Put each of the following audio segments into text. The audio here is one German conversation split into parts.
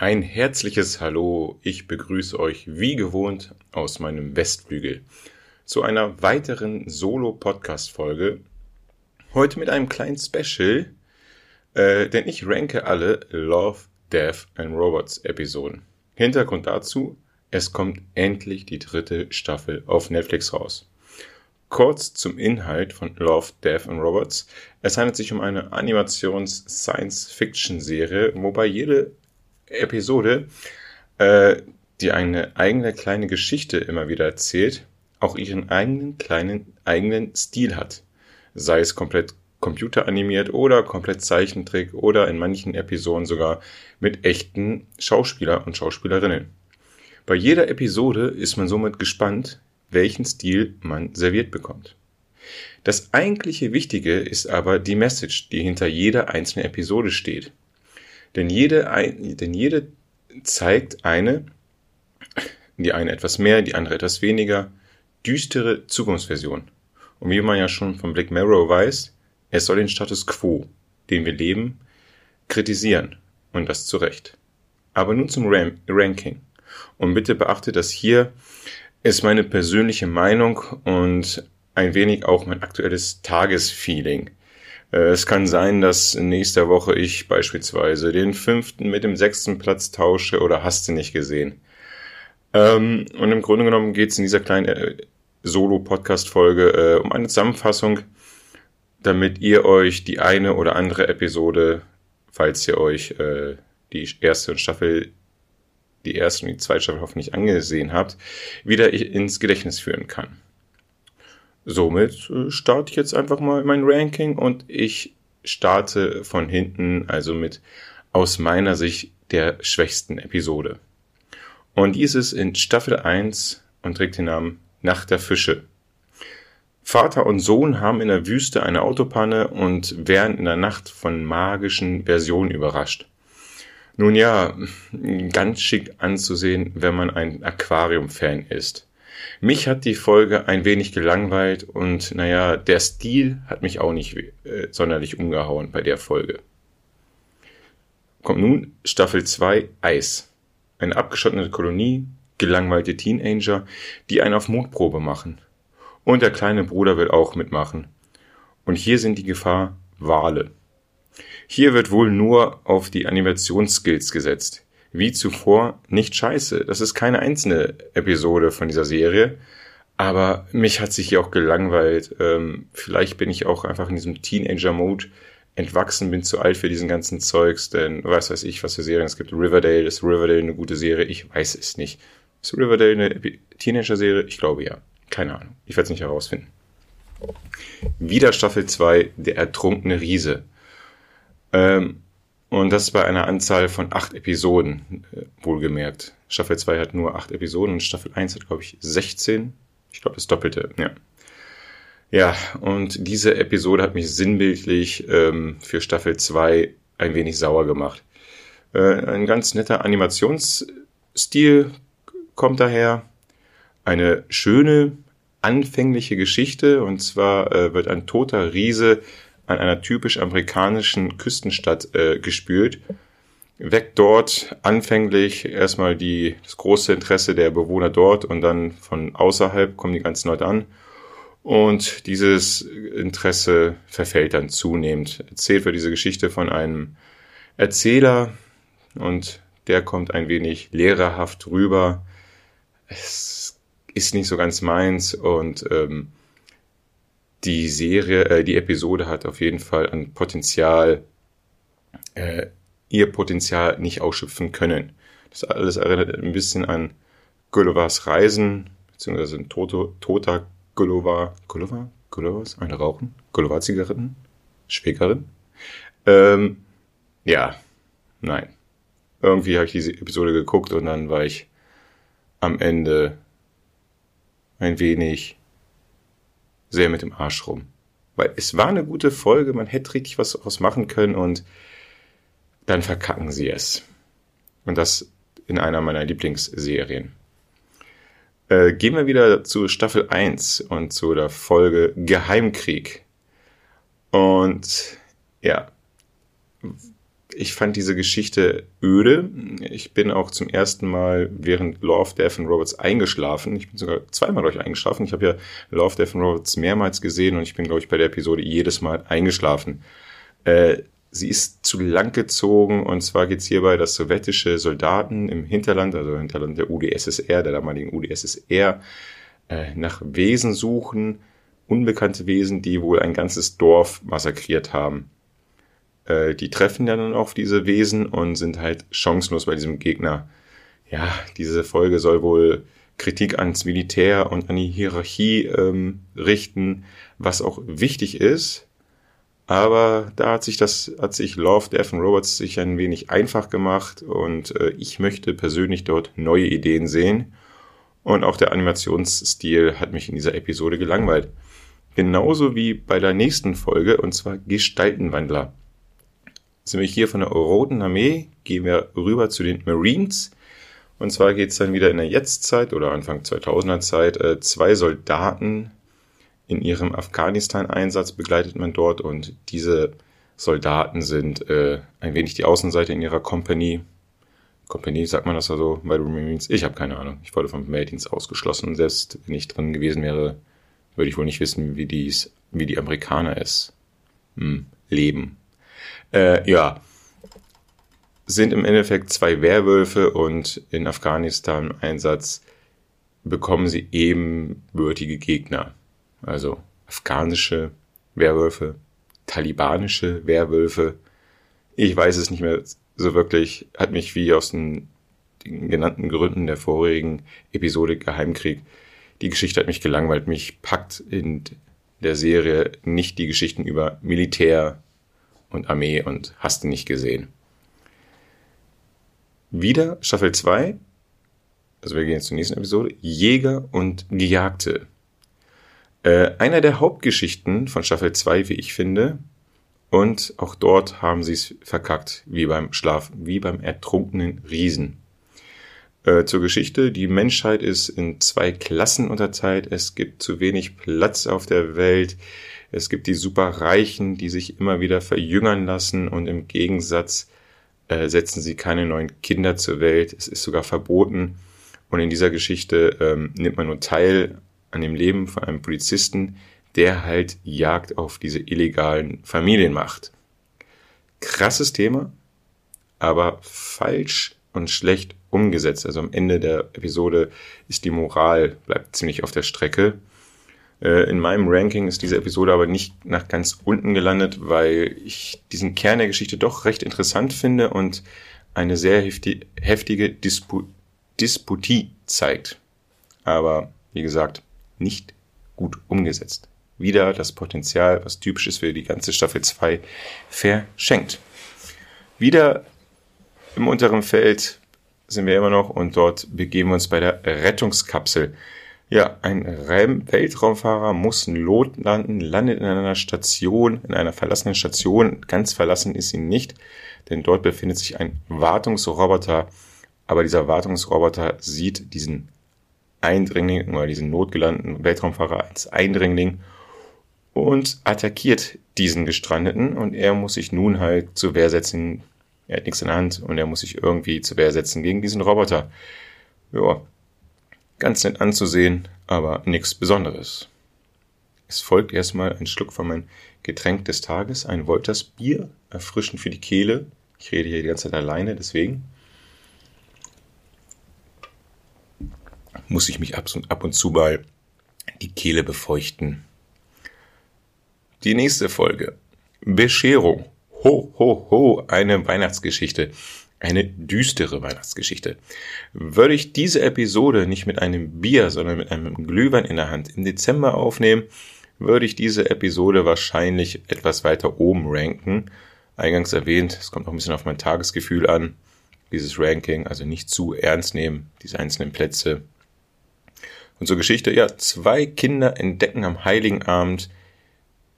Ein herzliches Hallo, ich begrüße euch wie gewohnt aus meinem Westflügel zu einer weiteren Solo-Podcast-Folge. Heute mit einem kleinen Special, äh, denn ich ranke alle Love, Death and Robots Episoden. Hintergrund dazu, es kommt endlich die dritte Staffel auf Netflix raus. Kurz zum Inhalt von Love, Death and Robots. Es handelt sich um eine Animations-Science-Fiction-Serie, wobei jede Episode, äh, die eine eigene kleine Geschichte immer wieder erzählt, auch ihren eigenen kleinen eigenen Stil hat. Sei es komplett computeranimiert oder komplett Zeichentrick oder in manchen Episoden sogar mit echten Schauspieler und Schauspielerinnen. Bei jeder Episode ist man somit gespannt, welchen Stil man serviert bekommt. Das eigentliche Wichtige ist aber die Message, die hinter jeder einzelnen Episode steht. Denn jede, denn jede zeigt eine, die eine etwas mehr, die andere etwas weniger, düstere Zukunftsversion. Und wie man ja schon von Black Mirror weiß, es soll den Status quo, den wir leben, kritisieren. Und das zu Recht. Aber nun zum Ram Ranking. Und bitte beachte, dass hier ist meine persönliche Meinung und ein wenig auch mein aktuelles Tagesfeeling. Äh, es kann sein, dass in nächster Woche ich beispielsweise den fünften mit dem sechsten Platz tausche oder hast du nicht gesehen. Ähm, und im Grunde genommen geht es in dieser kleinen äh, Solo-Podcast-Folge äh, um eine Zusammenfassung, damit ihr euch die eine oder andere Episode, falls ihr euch die erste Staffel, die erste und die zweite Staffel hoffentlich angesehen habt, wieder ins Gedächtnis führen kann. Somit äh, starte ich jetzt einfach mal mein Ranking und ich starte von hinten, also mit aus meiner Sicht der schwächsten Episode. Und dies ist in Staffel 1 und trägt den Namen Nacht der Fische. Vater und Sohn haben in der Wüste eine Autopanne und werden in der Nacht von magischen Versionen überrascht. Nun ja, ganz schick anzusehen, wenn man ein Aquarium-Fan ist. Mich hat die Folge ein wenig gelangweilt und naja, der Stil hat mich auch nicht äh, sonderlich umgehauen bei der Folge. Kommt nun Staffel 2 Eis. Eine abgeschottete Kolonie, gelangweilte Teenager, die einen auf Mutprobe machen. Und der kleine Bruder will auch mitmachen. Und hier sind die Gefahr Wale. Hier wird wohl nur auf die Animationsskills gesetzt wie zuvor nicht scheiße. Das ist keine einzelne Episode von dieser Serie. Aber mich hat sich hier auch gelangweilt. Ähm, vielleicht bin ich auch einfach in diesem Teenager-Mode entwachsen, bin zu alt für diesen ganzen Zeugs, denn was weiß ich, was für Serien es gibt. Riverdale, ist Riverdale eine gute Serie? Ich weiß es nicht. Ist Riverdale eine Teenager-Serie? Ich glaube ja. Keine Ahnung. Ich werde es nicht herausfinden. Wieder Staffel 2, der ertrunkene Riese. Ähm, und das bei einer Anzahl von acht Episoden, äh, wohlgemerkt. Staffel 2 hat nur acht Episoden und Staffel 1 hat, glaube ich, 16. Ich glaube, das Doppelte, ja. Ja, und diese Episode hat mich sinnbildlich ähm, für Staffel 2 ein wenig sauer gemacht. Äh, ein ganz netter Animationsstil kommt daher. Eine schöne, anfängliche Geschichte. Und zwar äh, wird ein toter Riese an einer typisch amerikanischen Küstenstadt äh, gespült, weckt dort anfänglich erstmal die, das große Interesse der Bewohner dort und dann von außerhalb kommen die ganzen Leute an. Und dieses Interesse verfällt dann zunehmend. Erzählt wird diese Geschichte von einem Erzähler und der kommt ein wenig lehrerhaft rüber. Es ist nicht so ganz meins und ähm, die Serie, äh, die Episode hat auf jeden Fall ein Potenzial, äh, ihr Potenzial nicht ausschöpfen können. Das alles erinnert ein bisschen an Gullivers Reisen, beziehungsweise ein Toto, toter Gulliver, Gulliver? Gullivers? Eine Rauchen? Gulliver-Zigaretten? Schwägerin? Ähm, ja, nein. Irgendwie habe ich diese Episode geguckt und dann war ich am Ende ein wenig sehr mit dem Arsch rum. Weil es war eine gute Folge, man hätte richtig was daraus machen können und dann verkacken sie es. Und das in einer meiner Lieblingsserien. Äh, gehen wir wieder zu Staffel 1 und zu der Folge Geheimkrieg. Und ja, ich fand diese Geschichte öde. Ich bin auch zum ersten Mal während Love, Death and Robots eingeschlafen. Ich bin sogar zweimal durch eingeschlafen. Ich habe ja Love, Death and Robots mehrmals gesehen und ich bin, glaube ich, bei der Episode jedes Mal eingeschlafen. Äh, sie ist zu lang gezogen und zwar geht es hierbei, dass sowjetische Soldaten im Hinterland, also im Hinterland der UdSSR, der damaligen UdSSR, äh, nach Wesen suchen, unbekannte Wesen, die wohl ein ganzes Dorf massakriert haben. Äh, die treffen dann auf diese Wesen und sind halt chancenlos bei diesem Gegner. Ja, diese Folge soll wohl Kritik ans Militär und an die Hierarchie ähm, richten, was auch wichtig ist. Aber da hat sich das, hat sich Love, Death and Robots sich ein wenig einfach gemacht und äh, ich möchte persönlich dort neue Ideen sehen. Und auch der Animationsstil hat mich in dieser Episode gelangweilt. Genauso wie bei der nächsten Folge, und zwar Gestaltenwandler sind wir hier von der Roten Armee, gehen wir rüber zu den Marines. Und zwar geht es dann wieder in der Jetztzeit oder Anfang 2000er Zeit. Äh, zwei Soldaten in ihrem Afghanistan-Einsatz begleitet man dort und diese Soldaten sind äh, ein wenig die Außenseite in ihrer Company. Company, sagt man das also bei den Marines? Ich habe keine Ahnung. Ich wurde vom Wehrdienst ausgeschlossen und selbst wenn ich drin gewesen wäre, würde ich wohl nicht wissen, wie, dies, wie die Amerikaner es hm, leben äh, ja, sind im Endeffekt zwei Werwölfe und in Afghanistan Einsatz bekommen sie ebenbürtige Gegner. Also afghanische Werwölfe, talibanische Werwölfe. Ich weiß es nicht mehr so wirklich, hat mich wie aus den, den genannten Gründen der vorigen Episode Geheimkrieg, die Geschichte hat mich gelangweilt. Mich packt in der Serie nicht die Geschichten über Militär, und Armee und hast du nicht gesehen. Wieder Staffel 2, also wir gehen jetzt zur nächsten Episode, Jäger und Gejagte. Äh, einer der Hauptgeschichten von Staffel 2, wie ich finde, und auch dort haben sie es verkackt, wie beim Schlaf, wie beim ertrunkenen Riesen. Äh, zur Geschichte, die Menschheit ist in zwei Klassen unterteilt, es gibt zu wenig Platz auf der Welt, es gibt die Superreichen, die sich immer wieder verjüngern lassen und im Gegensatz äh, setzen sie keine neuen Kinder zur Welt. Es ist sogar verboten. Und in dieser Geschichte ähm, nimmt man nur teil an dem Leben von einem Polizisten, der halt Jagd auf diese illegalen Familien macht. Krasses Thema, aber falsch und schlecht umgesetzt. Also am Ende der Episode ist die Moral, bleibt ziemlich auf der Strecke. Äh, in meinem Ranking ist diese Episode aber nicht nach ganz unten gelandet, weil ich diesen Kern der Geschichte doch recht interessant finde und eine sehr heftige Dispu Disputie zeigt. Aber wie gesagt, nicht gut umgesetzt. Wieder das Potenzial, was typisch ist für die ganze Staffel 2, verschenkt. Wieder im unteren Feld sind wir immer noch und dort begeben wir uns bei der Rettungskapsel. Ja, ein Weltraumfahrer muss in Lot landen, landet in einer Station, in einer verlassenen Station. Ganz verlassen ist sie nicht, denn dort befindet sich ein Wartungsroboter. Aber dieser Wartungsroboter sieht diesen Eindringling oder diesen notgelandeten Weltraumfahrer als Eindringling und attackiert diesen Gestrandeten und er muss sich nun halt zur Wehr setzen. Er hat nichts in der Hand und er muss sich irgendwie zur Wehr setzen gegen diesen Roboter. Ja, Ganz nett anzusehen, aber nichts Besonderes. Es folgt erstmal ein Schluck von meinem Getränk des Tages, ein Wolters Bier, erfrischend für die Kehle. Ich rede hier die ganze Zeit alleine, deswegen muss ich mich ab und, zu mal die Kehle befeuchten. Die nächste Folge. Bescherung. Ho, ho, ho, eine Weihnachtsgeschichte eine düstere Weihnachtsgeschichte. Würde ich diese Episode nicht mit einem Bier, sondern mit einem Glühwein in der Hand im Dezember aufnehmen, würde ich diese Episode wahrscheinlich etwas weiter oben ranken. Eingangs erwähnt, es kommt auch ein bisschen auf mein Tagesgefühl an, dieses Ranking, also nicht zu ernst nehmen, diese einzelnen Plätze. Und zur Geschichte, ja, zwei Kinder entdecken am Heiligen Abend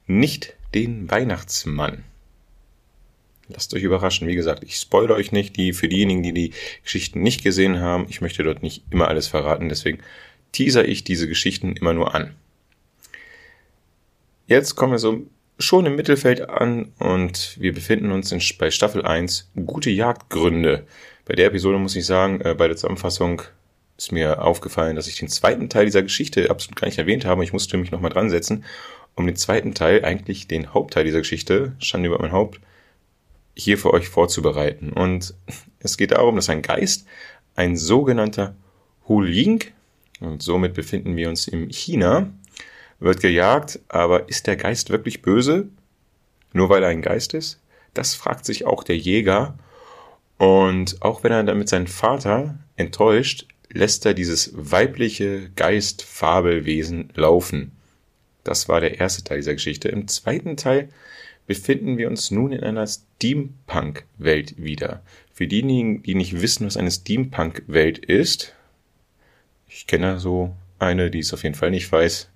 nicht den Weihnachtsmann. Lasst euch überraschen. Wie gesagt, ich spoilere euch nicht. Die, für diejenigen, die die Geschichten nicht gesehen haben, ich möchte dort nicht immer alles verraten. Deswegen teaser ich diese Geschichten immer nur an. Jetzt kommen wir so schon im Mittelfeld an und wir befinden uns in, bei Staffel 1 Gute Jagdgründe. Bei der Episode muss ich sagen, äh, bei der Zusammenfassung ist mir aufgefallen, dass ich den zweiten Teil dieser Geschichte absolut gar nicht erwähnt habe. Ich musste mich nochmal dran setzen, um den zweiten Teil, eigentlich den Hauptteil dieser Geschichte, Schande über mein Haupt, hier für euch vorzubereiten. Und es geht darum, dass ein Geist, ein sogenannter Huling, und somit befinden wir uns in China, wird gejagt, aber ist der Geist wirklich böse? Nur weil er ein Geist ist? Das fragt sich auch der Jäger. Und auch wenn er damit seinen Vater enttäuscht, lässt er dieses weibliche Geist-Fabelwesen laufen. Das war der erste Teil dieser Geschichte. Im zweiten Teil befinden wir uns nun in einer Steampunk-Welt wieder. Für diejenigen, die nicht wissen, was eine Steampunk-Welt ist, ich kenne so eine, die es auf jeden Fall nicht weiß,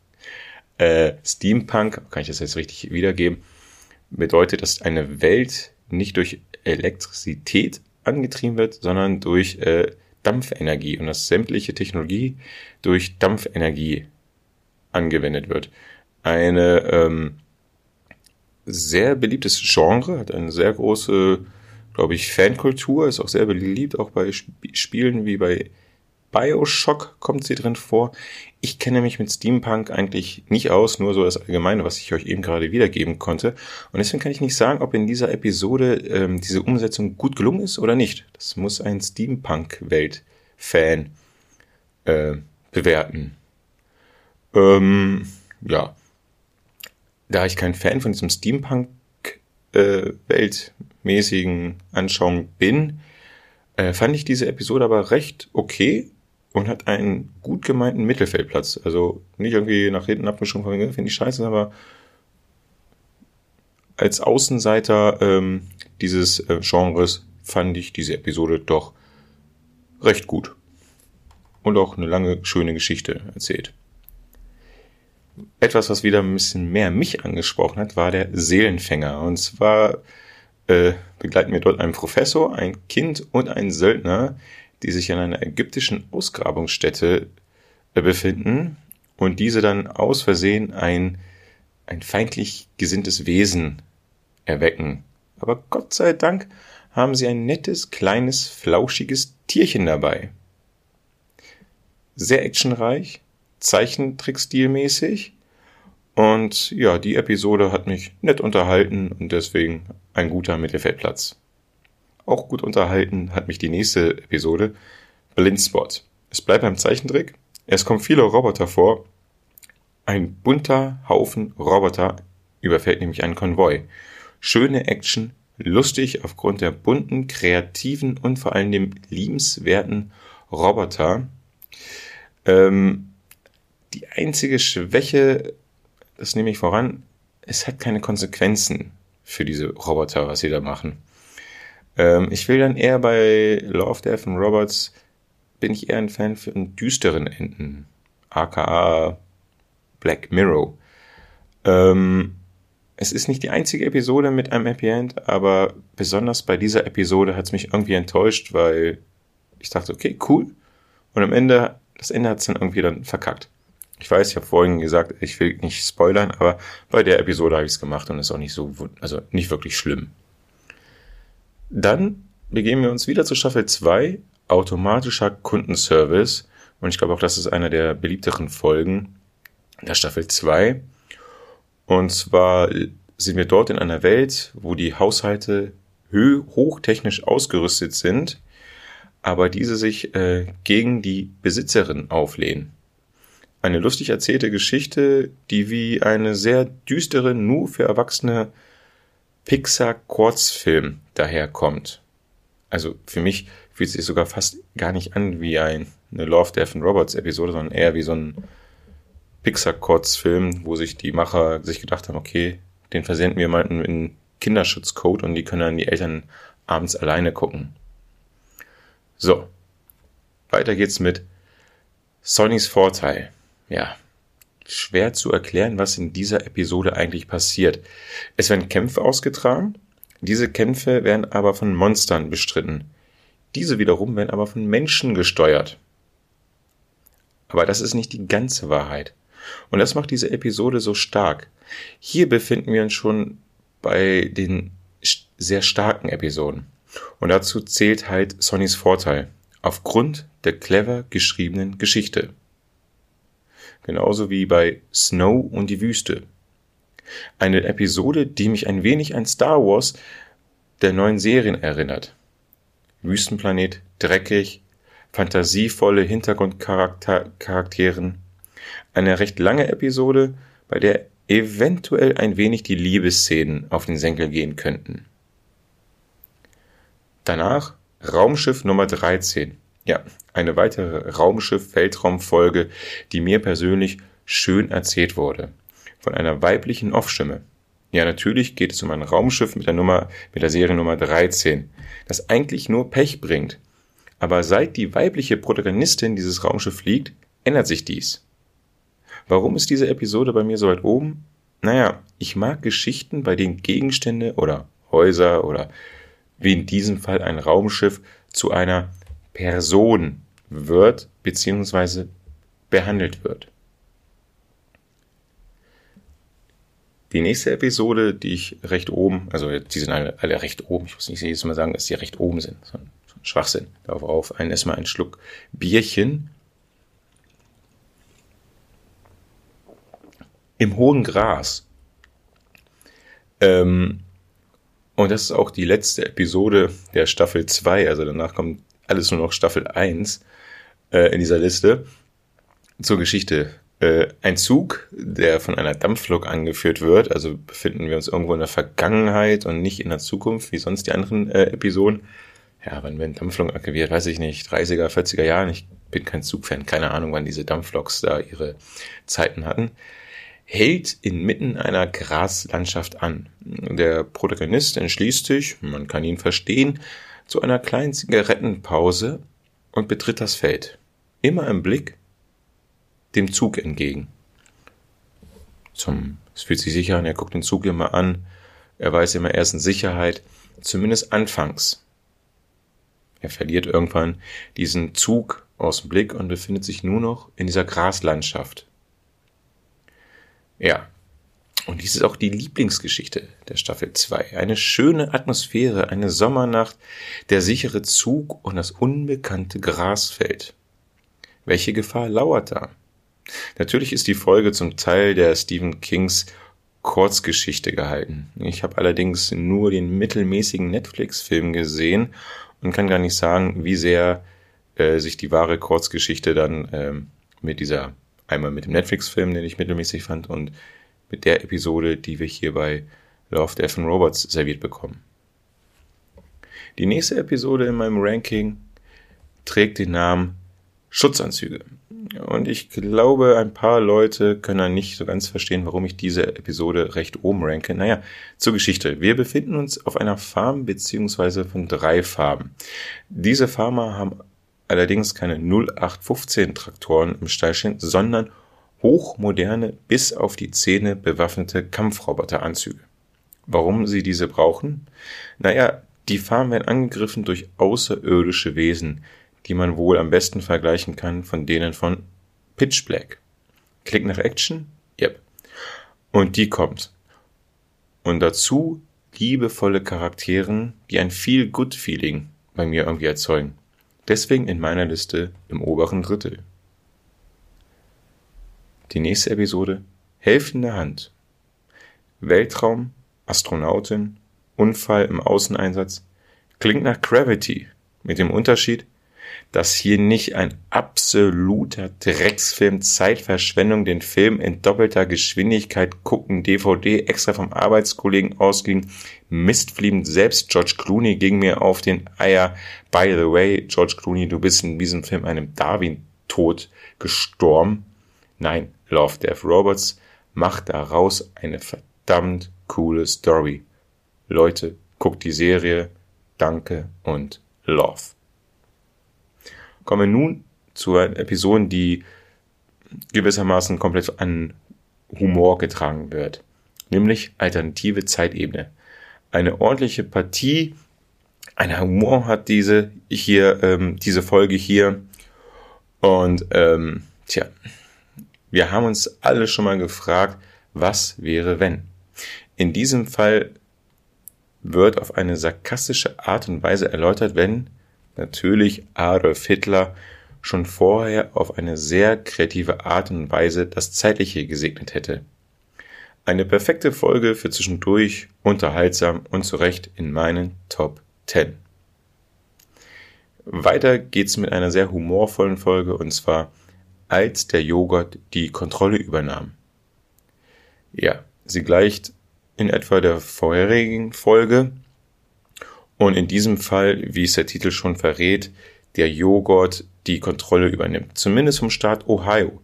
äh, Steampunk, kann ich das jetzt richtig wiedergeben, bedeutet, dass eine Welt nicht durch Elektrizität angetrieben wird, sondern durch äh, Dampfenergie und dass sämtliche Technologie durch Dampfenergie angewendet wird. Eine ähm, sehr beliebtes Genre, hat eine sehr große, glaube ich, Fankultur, ist auch sehr beliebt, auch bei Sp Spielen wie bei Bioshock kommt sie drin vor. Ich kenne mich mit Steampunk eigentlich nicht aus, nur so das Allgemeine, was ich euch eben gerade wiedergeben konnte. Und deswegen kann ich nicht sagen, ob in dieser Episode ähm, diese Umsetzung gut gelungen ist oder nicht. Das muss ein Steampunk-Welt-Fan äh, bewerten. Ähm, ja. Da ich kein Fan von diesem Steampunk-Weltmäßigen äh, Anschauung bin, äh, fand ich diese Episode aber recht okay und hat einen gut gemeinten Mittelfeldplatz. Also nicht irgendwie nach hinten abgeschoben, finde ich scheiße, aber als Außenseiter ähm, dieses äh, Genres fand ich diese Episode doch recht gut. Und auch eine lange, schöne Geschichte erzählt. Etwas, was wieder ein bisschen mehr mich angesprochen hat, war der Seelenfänger. Und zwar äh, begleiten wir dort einen Professor, ein Kind und einen Söldner, die sich an einer ägyptischen Ausgrabungsstätte äh, befinden und diese dann aus Versehen ein, ein feindlich gesinntes Wesen erwecken. Aber Gott sei Dank haben sie ein nettes, kleines, flauschiges Tierchen dabei. Sehr actionreich, Zeichentrickstilmäßig und ja, die Episode hat mich nett unterhalten und deswegen ein guter Mittelfeldplatz. Auch gut unterhalten hat mich die nächste Episode, Blindspot. Es bleibt beim Zeichentrick. Es kommen viele Roboter vor. Ein bunter Haufen Roboter überfällt nämlich einen Konvoi. Schöne Action, lustig aufgrund der bunten, kreativen und vor allem dem liebenswerten Roboter. Ähm, die einzige Schwäche, das nehme ich voran, es hat keine Konsequenzen für diese Roboter, was sie da machen. Ähm, ich will dann eher bei Love, Death and Robots bin ich eher ein Fan einen düsteren Enden. aka Black Mirror. Ähm, es ist nicht die einzige Episode mit einem Happy End, aber besonders bei dieser Episode hat es mich irgendwie enttäuscht, weil ich dachte, okay, cool. Und am Ende, das Ende hat es dann irgendwie dann verkackt. Ich weiß, ich habe vorhin gesagt, ich will nicht spoilern, aber bei der Episode habe ich es gemacht und ist auch nicht so, also nicht wirklich schlimm. Dann begeben wir uns wieder zu Staffel 2, automatischer Kundenservice. Und ich glaube auch, das ist einer der beliebteren Folgen der Staffel 2. Und zwar sind wir dort in einer Welt, wo die Haushalte hochtechnisch ausgerüstet sind, aber diese sich äh, gegen die Besitzerin auflehnen. Eine lustig erzählte Geschichte, die wie eine sehr düstere, nur für Erwachsene Pixar-Kurzfilm daherkommt. Also für mich fühlt sich sogar fast gar nicht an wie ein, eine Love, Death and Robots Episode, sondern eher wie so ein Pixar-Kurzfilm, wo sich die Macher sich gedacht haben, okay, den versenden wir mal in Kinderschutzcode und die können dann die Eltern abends alleine gucken. So. Weiter geht's mit Sonnys Vorteil. Ja, schwer zu erklären, was in dieser Episode eigentlich passiert. Es werden Kämpfe ausgetragen, diese Kämpfe werden aber von Monstern bestritten. Diese wiederum werden aber von Menschen gesteuert. Aber das ist nicht die ganze Wahrheit. Und das macht diese Episode so stark. Hier befinden wir uns schon bei den sehr starken Episoden. Und dazu zählt halt Sonnys Vorteil. Aufgrund der clever geschriebenen Geschichte. Genauso wie bei Snow und die Wüste. Eine Episode, die mich ein wenig an Star Wars der neuen Serien erinnert. Wüstenplanet, dreckig, fantasievolle Hintergrundcharakteren. Eine recht lange Episode, bei der eventuell ein wenig die Liebesszenen auf den Senkel gehen könnten. Danach Raumschiff Nummer 13. Ja, eine weitere Raumschiff-Weltraumfolge, die mir persönlich schön erzählt wurde. Von einer weiblichen Off-Stimme. Ja, natürlich geht es um ein Raumschiff mit der Nummer, mit der Seriennummer 13, das eigentlich nur Pech bringt. Aber seit die weibliche Protagonistin dieses Raumschiff fliegt, ändert sich dies. Warum ist diese Episode bei mir so weit oben? Naja, ich mag Geschichten, bei denen Gegenstände oder Häuser oder wie in diesem Fall ein Raumschiff zu einer Person wird bzw. behandelt wird. Die nächste Episode, die ich recht oben, also die sind alle, alle recht oben, ich muss nicht jedes Mal sagen, dass die recht oben sind, so ein, so ein Schwachsinn. Darauf auf, einen erstmal einen Schluck Bierchen. Im hohen Gras. Ähm, und das ist auch die letzte Episode der Staffel 2, also danach kommt alles nur noch Staffel 1 äh, in dieser Liste. Zur Geschichte. Äh, ein Zug, der von einer Dampflok angeführt wird, also befinden wir uns irgendwo in der Vergangenheit und nicht in der Zukunft, wie sonst die anderen äh, Episoden. Ja, wann werden Dampfloken aktiviert? Weiß ich nicht. 30er, 40er Jahren. Ich bin kein Zugfan. Keine Ahnung, wann diese Dampfloks da ihre Zeiten hatten hält inmitten einer Graslandschaft an. Der Protagonist entschließt sich, man kann ihn verstehen, zu einer kleinen Zigarettenpause und betritt das Feld. Immer im Blick dem Zug entgegen. Zum, es fühlt sich sicher an, er guckt den Zug immer an, er weiß immer, er ist in Sicherheit, zumindest anfangs. Er verliert irgendwann diesen Zug aus dem Blick und befindet sich nur noch in dieser Graslandschaft. Ja. Und dies ist auch die Lieblingsgeschichte der Staffel 2. Eine schöne Atmosphäre, eine Sommernacht, der sichere Zug und das unbekannte Grasfeld. Welche Gefahr lauert da? Natürlich ist die Folge zum Teil der Stephen Kings Kurzgeschichte gehalten. Ich habe allerdings nur den mittelmäßigen Netflix-Film gesehen und kann gar nicht sagen, wie sehr äh, sich die wahre Kurzgeschichte dann ähm, mit dieser Einmal mit dem Netflix-Film, den ich mittelmäßig fand, und mit der Episode, die wir hier bei Love, Death and Robots serviert bekommen. Die nächste Episode in meinem Ranking trägt den Namen Schutzanzüge. Und ich glaube, ein paar Leute können dann nicht so ganz verstehen, warum ich diese Episode recht oben ranke. Naja, zur Geschichte. Wir befinden uns auf einer Farm beziehungsweise von drei Farben. Diese Farmer haben allerdings keine 0815 Traktoren im Stall stehen, sondern hochmoderne, bis auf die Zähne bewaffnete Kampfroboteranzüge. Warum sie diese brauchen? Naja, die Farmen werden angegriffen durch außerirdische Wesen, die man wohl am besten vergleichen kann von denen von Pitch Black. Klick nach Action? Yep. Und die kommt. Und dazu liebevolle Charakteren, die ein viel Good Feeling bei mir irgendwie erzeugen. Deswegen in meiner Liste im oberen Drittel. Die nächste Episode Helfende Hand. Weltraum, Astronautin, Unfall im Außeneinsatz klingt nach Gravity, mit dem Unterschied, dass hier nicht ein absoluter Drecksfilm Zeitverschwendung den Film in doppelter Geschwindigkeit gucken, DVD extra vom Arbeitskollegen ausging, Mistflieben, selbst George Clooney ging mir auf den Eier. By the way, George Clooney, du bist in diesem Film einem Darwin-Tod gestorben. Nein, Love Death Robots macht daraus eine verdammt coole Story. Leute, guckt die Serie. Danke und Love. Kommen wir nun zu Episoden, die gewissermaßen komplett an Humor getragen wird. Nämlich alternative Zeitebene. Eine ordentliche Partie, ein Humor hat diese hier, ähm, diese Folge hier. Und ähm, tja, Wir haben uns alle schon mal gefragt, was wäre wenn? In diesem Fall wird auf eine sarkastische Art und Weise erläutert, wenn natürlich Adolf Hitler schon vorher auf eine sehr kreative Art und Weise das Zeitliche gesegnet hätte. Eine perfekte Folge für zwischendurch, unterhaltsam und zu Recht in meinen Top 10. Weiter geht's mit einer sehr humorvollen Folge und zwar als der Joghurt die Kontrolle übernahm. Ja, sie gleicht in etwa der vorherigen Folge und in diesem Fall, wie es der Titel schon verrät, der Joghurt die Kontrolle übernimmt, zumindest vom Staat Ohio.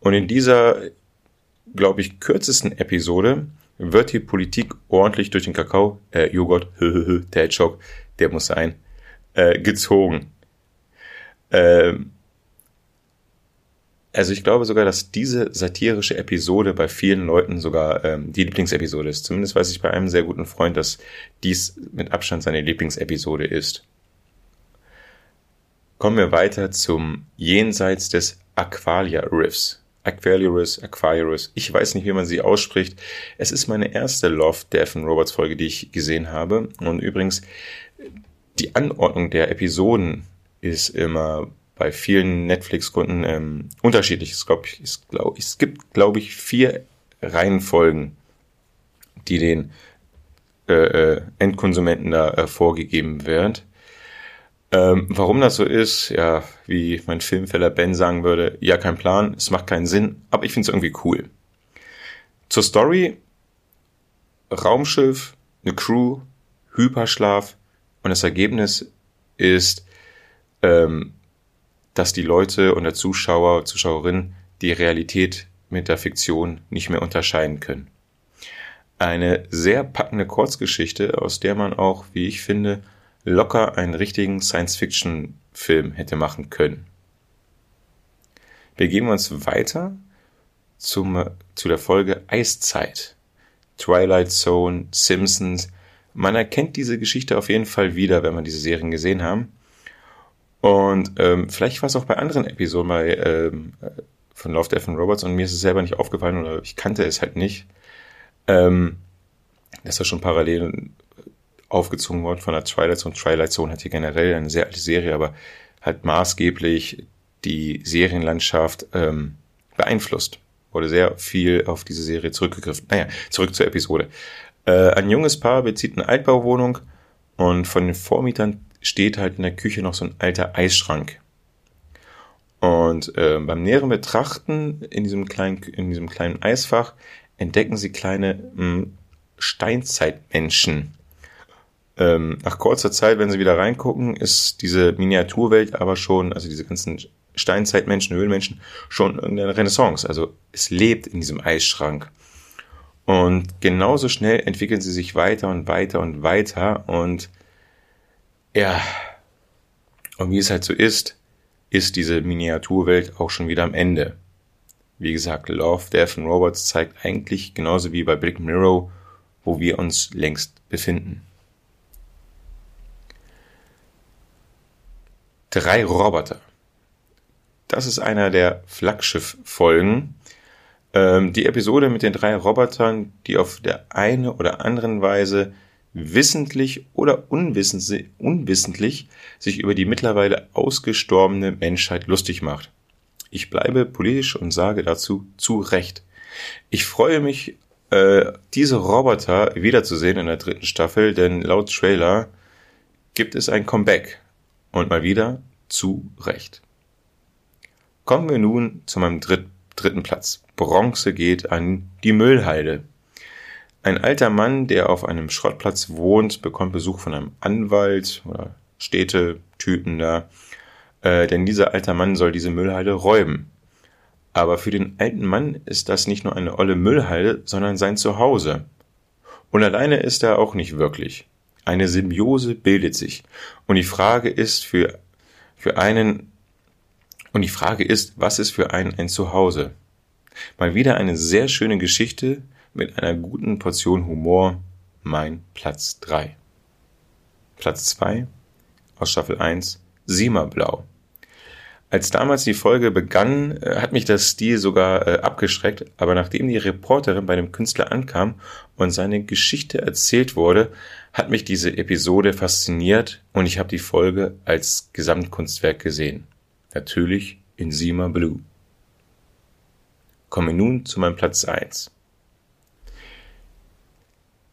Und in dieser, glaube ich, kürzesten Episode wird die Politik ordentlich durch den Kakao, äh, Joghurt, der Joke, der muss sein, äh, gezogen. Ähm, also ich glaube sogar, dass diese satirische Episode bei vielen Leuten sogar ähm, die Lieblingsepisode ist. Zumindest weiß ich bei einem sehr guten Freund, dass dies mit Abstand seine Lieblingsepisode ist. Kommen wir weiter zum Jenseits des Aqualia Riffs. Aquarius, Aquarius. Ich weiß nicht, wie man sie ausspricht. Es ist meine erste Love, Death and Robots Folge, die ich gesehen habe. Und übrigens, die Anordnung der Episoden ist immer bei vielen Netflix-Kunden ähm, unterschiedlich. Es, glaub ich, es, glaub, es gibt, glaube ich, vier Reihenfolgen, die den äh, äh, Endkonsumenten da äh, vorgegeben werden. Ähm, warum das so ist, ja, wie mein Filmfeller Ben sagen würde, ja, kein Plan, es macht keinen Sinn, aber ich finde es irgendwie cool. Zur Story, Raumschiff, eine Crew, Hyperschlaf und das Ergebnis ist, ähm, dass die Leute und der Zuschauer, Zuschauerin die Realität mit der Fiktion nicht mehr unterscheiden können. Eine sehr packende Kurzgeschichte, aus der man auch, wie ich finde, locker einen richtigen Science-Fiction-Film hätte machen können. Wir uns weiter zum, zu der Folge Eiszeit. Twilight Zone, Simpsons. Man erkennt diese Geschichte auf jeden Fall wieder, wenn man diese Serien gesehen haben. Und ähm, vielleicht war es auch bei anderen Episoden bei, ähm, von Love, Death and Robots und mir ist es selber nicht aufgefallen oder ich kannte es halt nicht, ähm, dass da schon parallel aufgezogen worden von der Twilight Zone. Twilight Zone hat hier generell eine sehr alte Serie, aber hat maßgeblich die Serienlandschaft ähm, beeinflusst. Wurde sehr viel auf diese Serie zurückgegriffen. Naja, zurück zur Episode. Äh, ein junges Paar bezieht eine Altbauwohnung und von den Vormietern steht halt in der Küche noch so ein alter Eisschrank. Und äh, beim näheren Betrachten in diesem kleinen, in diesem kleinen Eisfach entdecken sie kleine mh, hm, Steinzeitmenschen. Ähm, nach kurzer Zeit, wenn sie wieder reingucken, ist diese Miniaturwelt aber schon, also diese ganzen Steinzeitmenschen, Höhlenmenschen, schon in der Renaissance. Also es lebt in diesem Eisschrank. Und genauso schnell entwickeln sie sich weiter und weiter und weiter. Und ja, und wie es halt so ist, ist diese Miniaturwelt auch schon wieder am Ende. Wie gesagt, Love, Death and Robots zeigt eigentlich genauso wie bei Black Mirror, wo wir uns längst befinden. Drei Roboter. Das ist einer der Flaggschiff-Folgen. Ähm, die Episode mit den drei Robotern, die auf der eine oder anderen Weise wissentlich oder unwissentlich, sich über die mittlerweile ausgestorbene Menschheit lustig macht. Ich bleibe politisch und sage dazu zu Recht. Ich freue mich, äh, diese Roboter wiederzusehen in der dritten Staffel, denn laut Trailer gibt es ein Comeback. Und mal wieder zu Recht. Kommen wir nun zu meinem dritt, dritten Platz. Bronze geht an die Müllhalde. Ein alter Mann, der auf einem Schrottplatz wohnt, bekommt Besuch von einem Anwalt oder Städtetypen da, äh, denn dieser alte Mann soll diese Müllhalde räumen. Aber für den alten Mann ist das nicht nur eine olle Müllhalde, sondern sein Zuhause. Und alleine ist er auch nicht wirklich. Eine Symbiose bildet sich. Und die Frage ist für, für einen, und die Frage ist, was ist für einen ein Zuhause? Mal wieder eine sehr schöne Geschichte mit einer guten Portion Humor. Mein Platz 3. Platz 2 aus Staffel 1, Sima Blau. Als damals die Folge begann, äh, hat mich das Stil sogar äh, abgeschreckt, aber nachdem die Reporterin bei dem Künstler ankam und seine Geschichte erzählt wurde, hat mich diese Episode fasziniert und ich habe die Folge als Gesamtkunstwerk gesehen. Natürlich in Sima Blue. Komme nun zu meinem Platz 1.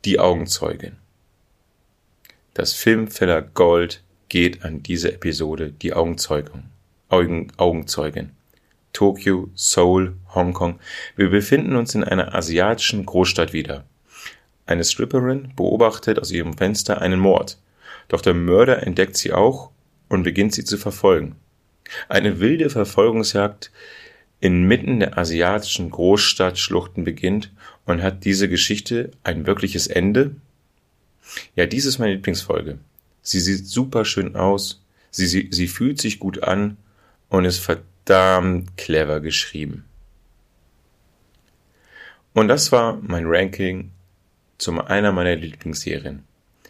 Die Augenzeugin. Das Filmfeller Gold geht an diese Episode Die Augenzeugung. Augen, Augenzeugin. Tokio, Seoul, Hongkong. Wir befinden uns in einer asiatischen Großstadt wieder. Eine Stripperin beobachtet aus ihrem Fenster einen Mord. Doch der Mörder entdeckt sie auch und beginnt sie zu verfolgen. Eine wilde Verfolgungsjagd inmitten der asiatischen Großstadtschluchten beginnt und hat diese Geschichte ein wirkliches Ende? Ja, dies ist meine Lieblingsfolge. Sie sieht super schön aus, sie, sie, sie fühlt sich gut an und ist verdammt clever geschrieben. Und das war mein Ranking zu einer meiner Lieblingsserien.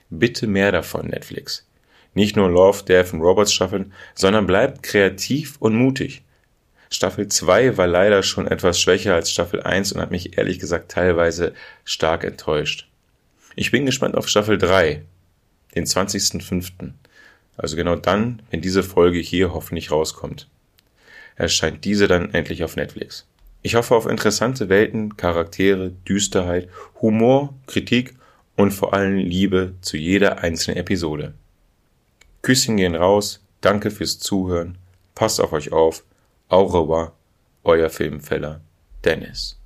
Bitte mehr davon, Netflix. Nicht nur Love, Death und Robots Staffeln, sondern bleibt kreativ und mutig. Staffel 2 war leider schon etwas schwächer als Staffel 1 und hat mich ehrlich gesagt teilweise stark enttäuscht. Ich bin gespannt auf Staffel 3, den 20.05. Also genau dann, wenn diese Folge hier hoffentlich rauskommt. Erscheint diese dann endlich auf Netflix. Ich hoffe auf interessante Welten, Charaktere, Düsterheit, Humor, Kritik und vor allem Liebe zu jeder einzelnen Episode. Küsschen gehen raus, danke fürs Zuhören, passt auf euch auf, au revoir, euer Filmfeller Dennis.